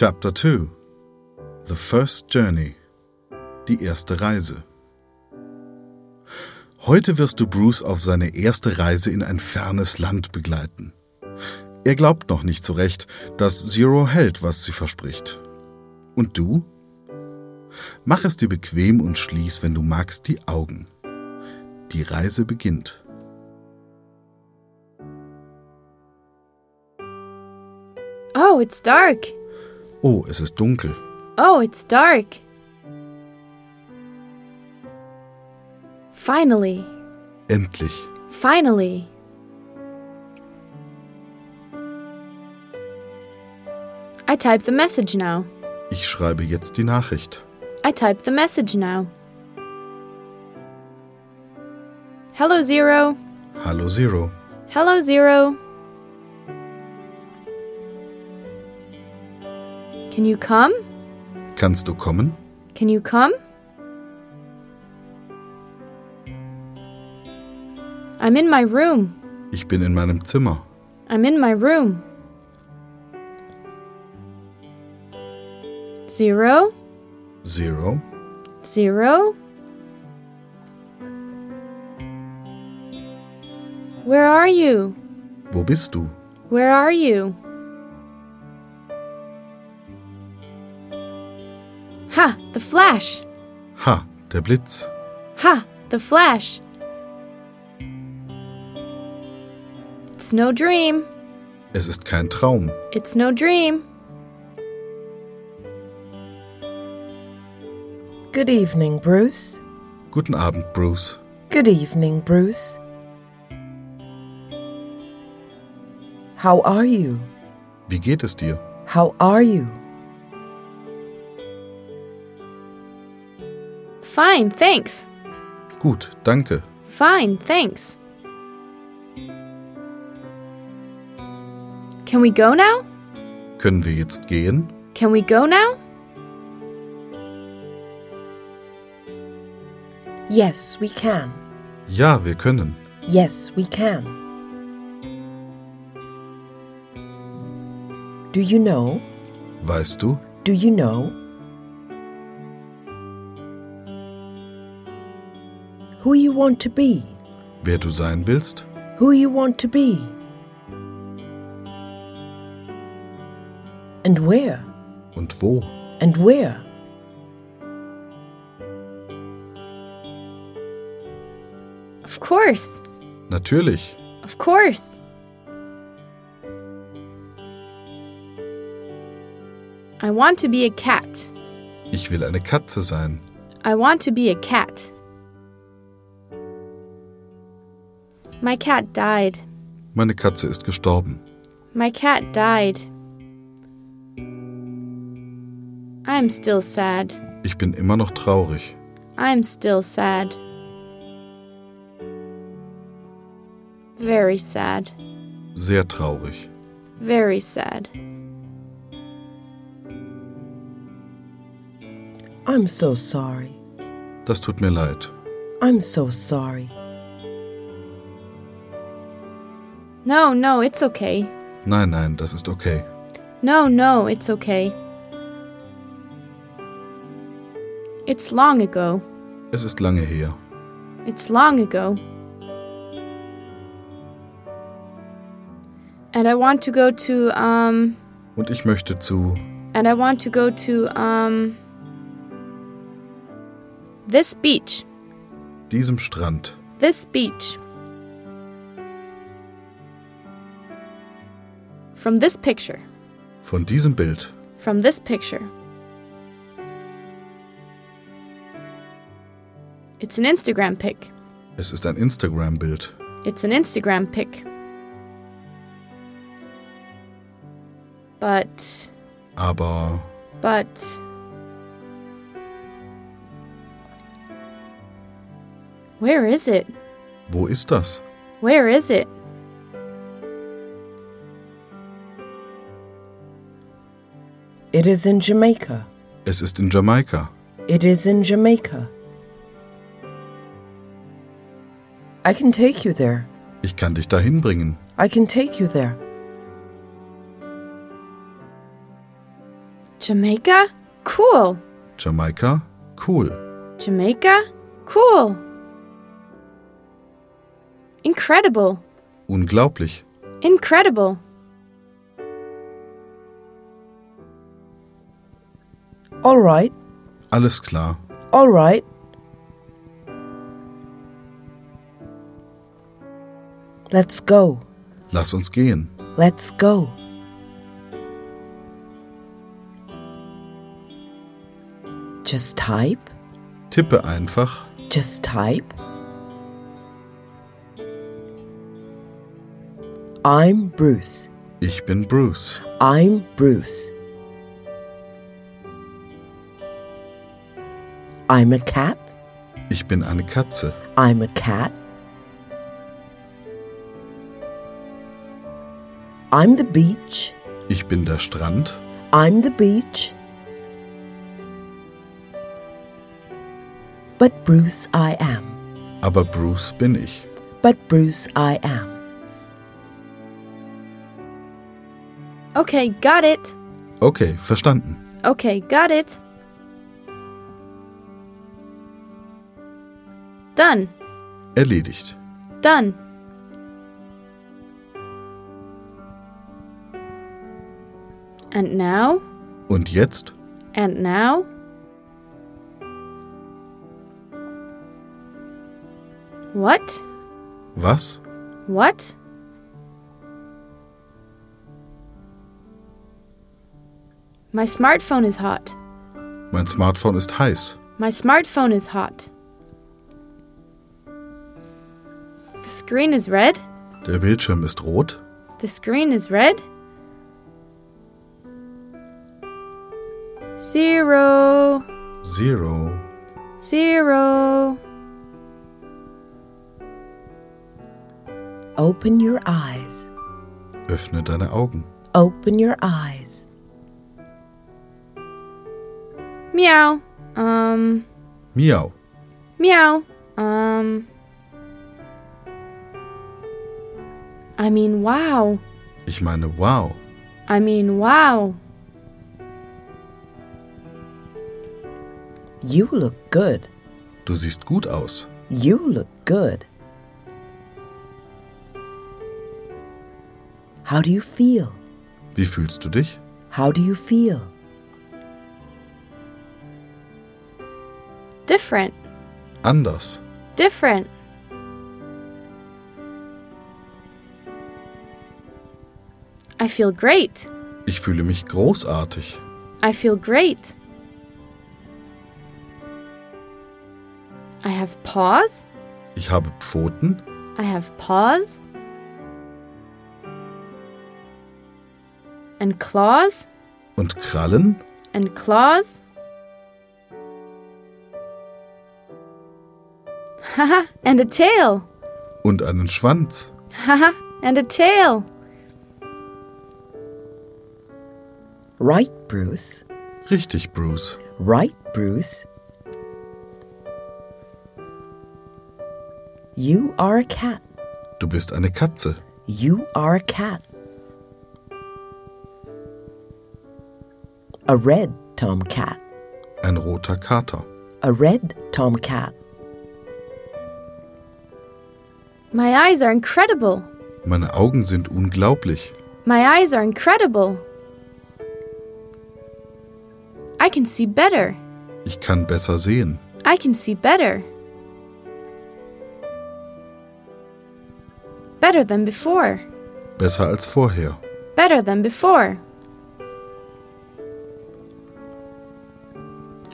Chapter 2 The First Journey Die erste Reise Heute wirst du Bruce auf seine erste Reise in ein fernes Land begleiten. Er glaubt noch nicht so recht, dass Zero hält, was sie verspricht. Und du? Mach es dir bequem und schließ, wenn du magst, die Augen. Die Reise beginnt. Oh, it's dark. Oh, es ist dunkel. Oh, it's dark. Finally, Endlich. finally. I type the message now. Ich schreibe jetzt die Nachricht. I type the message now. Hello, Zero. Hallo Zero. Hello, Zero. Can you come? Kannst du kommen? Can you come? I'm in my room. Ich bin in meinem Zimmer. I'm in my room. Zero, Zero. zero. Where are you? Wo bist du? Where are you? The flash. Ha, der Blitz. Ha, the flash. It's no dream. Es ist kein Traum. It's no dream. Good evening, Bruce. Guten Abend, Bruce. Good evening, Bruce. How are you? Wie geht es dir? How are you? Fine, thanks. Gut, danke. Fine, thanks. Can we go now? Können wir jetzt gehen? Can we go now? Yes, we can. Ja, wir können. Yes, we can. Do you know? Weißt du? Do you know? Who you want to be? Wer du sein willst? Who you want to be? And where? Und wo? And where? Of course. Natürlich. Of course. I want to be a cat. Ich will eine Katze sein. I want to be a cat. My cat died. Meine Katze ist gestorben. My cat died. I'm still sad. Ich bin immer noch traurig. I'm still sad. Very sad. Sehr traurig. Very sad. I'm so sorry. Das tut mir leid. I'm so sorry. No, no, it's okay. Nein, nein, das ist okay. No, no, it's okay. It's long ago. Es ist lange her. It's long ago. And I want to go to, um, Und ich möchte zu. and I want to go to, um, this beach. diesem Strand. This beach. From this picture. Von diesem Bild. From this picture. It's an Instagram pic. Es ist ein Instagram-Bild. It's an Instagram pic. But, Aber but. Where is it? wo ist das? Where is it? It is in Jamaica. Es ist in Jamaika. It is in Jamaica. I can take you there. Ich kann dich dahin bringen. I can take you there. Jamaica? Cool. Jamaika? Cool. Jamaica? Cool. Incredible. Unglaublich. Incredible. All right, Alles klar. all right. Let's go. Lass uns gehen. Let's go. Just type. Tippe einfach. Just type. I'm Bruce. Ich bin Bruce. I'm Bruce. I'm a cat. Ich bin eine Katze. I'm a cat. I'm the beach. Ich bin der Strand. I'm the beach. But Bruce I am. Aber Bruce bin ich. But Bruce I am. Okay, got it. Okay, verstanden. Okay, got it. Done. Erledigt. Done. And now? Und jetzt? And now? What? Was? What? My smartphone is hot. Mein Smartphone ist heiß. My smartphone is hot. Screen is red. Der Bildschirm ist rot. The screen is red. Zero. Zero. Zero. Open your eyes. Öffne deine Augen. Open your eyes. Meow. Um. Meow. Meow. Um. I mean, wow. Ich meine, wow. I mean, wow. You look good. Du siehst gut aus. You look good. How do you feel? Wie fühlst du dich? How do you feel? Different. Anders. Different. I feel great. Ich fühle mich großartig. I feel great. I have paws. Ich habe Pfoten. I have paws. And claws. Und Krallen. And claws. Haha, and a tail. Und einen Schwanz. Haha, and a tail. Right, Bruce. Richtig, Bruce. Right, Bruce. You are a cat. Du bist eine Katze. You are a cat. A red tomcat. Ein roter Kater. A red tomcat. My eyes are incredible. Meine Augen sind unglaublich. My eyes are incredible. I can see better. Ich kann besser sehen. I can see better. Better than before. Besser als vorher. Better than before.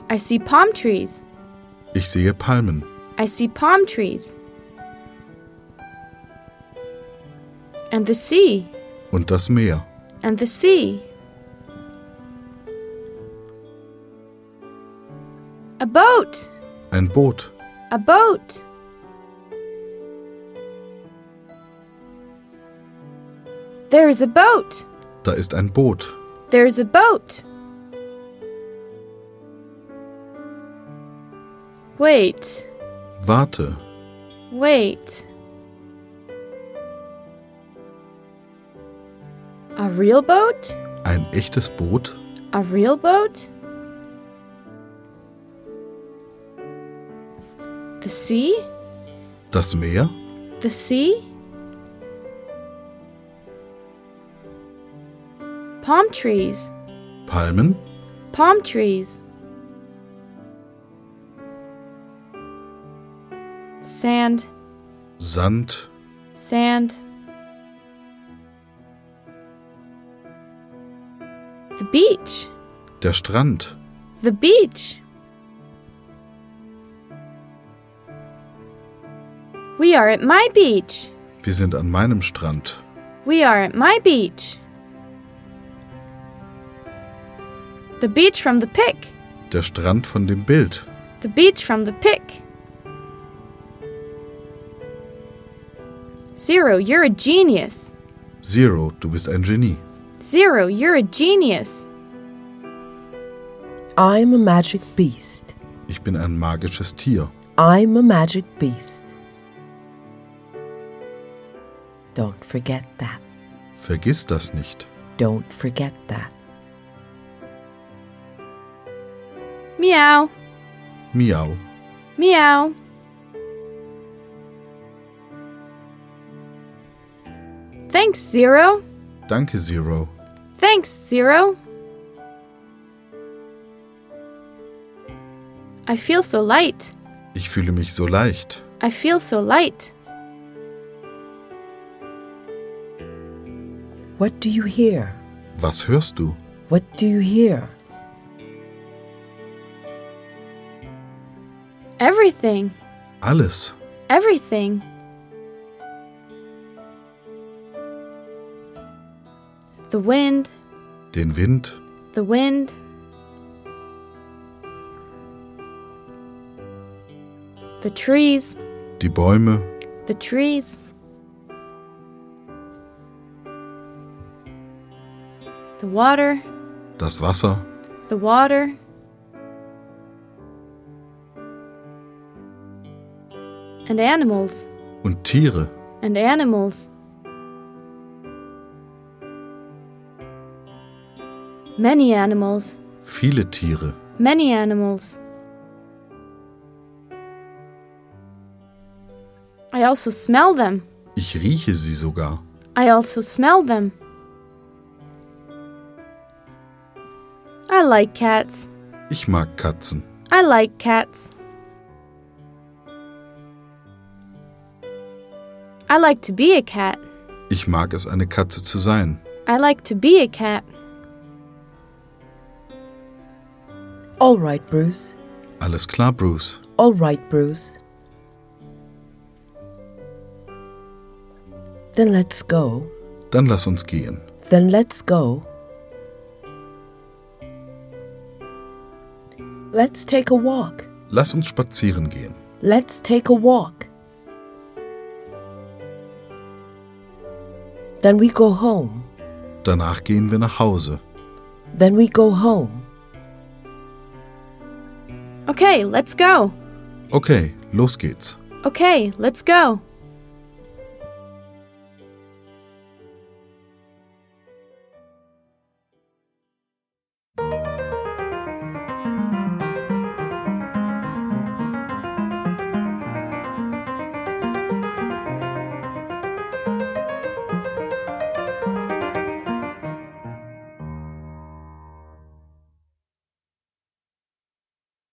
I see palm trees. Ich sehe Palmen. I see palm trees. And the sea. Und das Meer. And the sea. A boat. Ein Boot. A boat. There is a boat. Da ist ein Boot. There is a boat. Wait. Warte. Wait. A real boat? Ein echtes Boot? A real boat? The sea? Das Meer? The sea? Palm trees. Palmen? Palm trees. Sand. Sand? Sand. The beach. Der Strand? The beach. We are at my beach. Wir sind an meinem Strand. We are at my beach. The beach from the pic. Der Strand von dem Bild. The beach from the pic. Zero, you're a genius. Zero, du bist ein Genie. Zero, you're a genius. I'm a magic beast. Ich bin ein magisches Tier. I'm a magic beast. Don't forget that. Vergiss das nicht. Don't forget that. Meow, Miau. meow. Thanks, Zero. Danke, Zero. Thanks, Zero. I feel so light. Ich fühle mich so leicht. I feel so light. What do you hear? Was hörst du? What do you hear? Everything. Alles. Everything. The wind, Den Wind, the wind. The trees, die Bäume, the trees. Water, das Wasser, the water. And animals, und Tiere. and animals. Many animals, Viele Tiere. many animals. I also smell them. Ich rieche sie sogar. I also smell them. I like cats. Ich mag Katzen. I like cats. I like to be a cat. Ich mag es, eine Katze zu sein. I like to be a cat. All right, Bruce. Alles klar, Bruce. All right, Bruce. Then let's go. Dann lass uns gehen. Then let's go. Let's take a walk. Lass uns spazieren gehen. Let's take a walk. Then we go home. Danach gehen wir nach Hause. Then we go home. Okay, let's go. Okay, los geht's. Okay, let's go.